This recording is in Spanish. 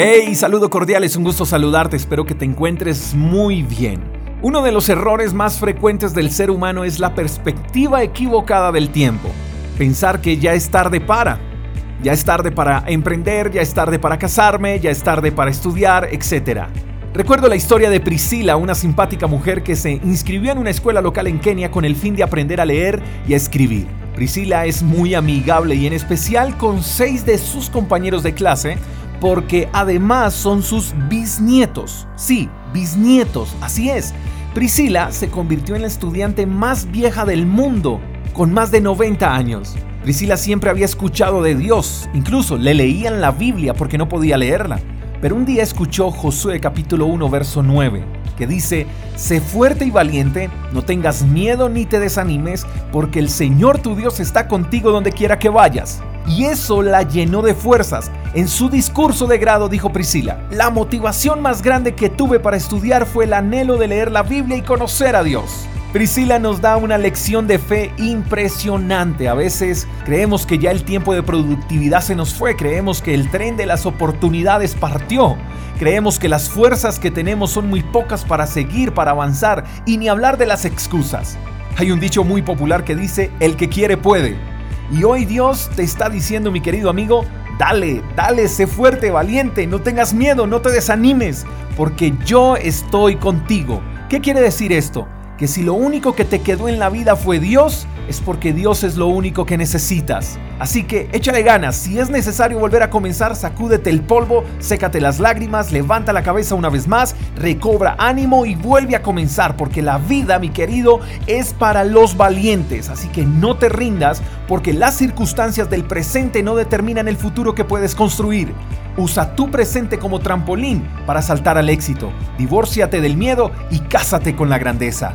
Hey, saludo cordial, es un gusto saludarte, espero que te encuentres muy bien. Uno de los errores más frecuentes del ser humano es la perspectiva equivocada del tiempo. Pensar que ya es tarde para. Ya es tarde para emprender, ya es tarde para casarme, ya es tarde para estudiar, etc. Recuerdo la historia de Priscila, una simpática mujer que se inscribió en una escuela local en Kenia con el fin de aprender a leer y a escribir. Priscila es muy amigable y en especial con seis de sus compañeros de clase porque además son sus bisnietos. Sí, bisnietos, así es. Priscila se convirtió en la estudiante más vieja del mundo, con más de 90 años. Priscila siempre había escuchado de Dios, incluso le leían la Biblia porque no podía leerla. Pero un día escuchó Josué capítulo 1 verso 9, que dice, Sé fuerte y valiente, no tengas miedo ni te desanimes, porque el Señor tu Dios está contigo donde quiera que vayas y eso la llenó de fuerzas. En su discurso de grado dijo Priscila, la motivación más grande que tuve para estudiar fue el anhelo de leer la Biblia y conocer a Dios. Priscila nos da una lección de fe impresionante. A veces creemos que ya el tiempo de productividad se nos fue, creemos que el tren de las oportunidades partió, creemos que las fuerzas que tenemos son muy pocas para seguir, para avanzar y ni hablar de las excusas. Hay un dicho muy popular que dice, el que quiere puede. Y hoy Dios te está diciendo, mi querido amigo, dale, dale, sé fuerte, valiente, no tengas miedo, no te desanimes, porque yo estoy contigo. ¿Qué quiere decir esto? Que si lo único que te quedó en la vida fue Dios, es porque Dios es lo único que necesitas. Así que échale ganas, si es necesario volver a comenzar, sacúdete el polvo, sécate las lágrimas, levanta la cabeza una vez más, recobra ánimo y vuelve a comenzar, porque la vida, mi querido, es para los valientes. Así que no te rindas, porque las circunstancias del presente no determinan el futuro que puedes construir. Usa tu presente como trampolín para saltar al éxito. Divórciate del miedo y cásate con la grandeza.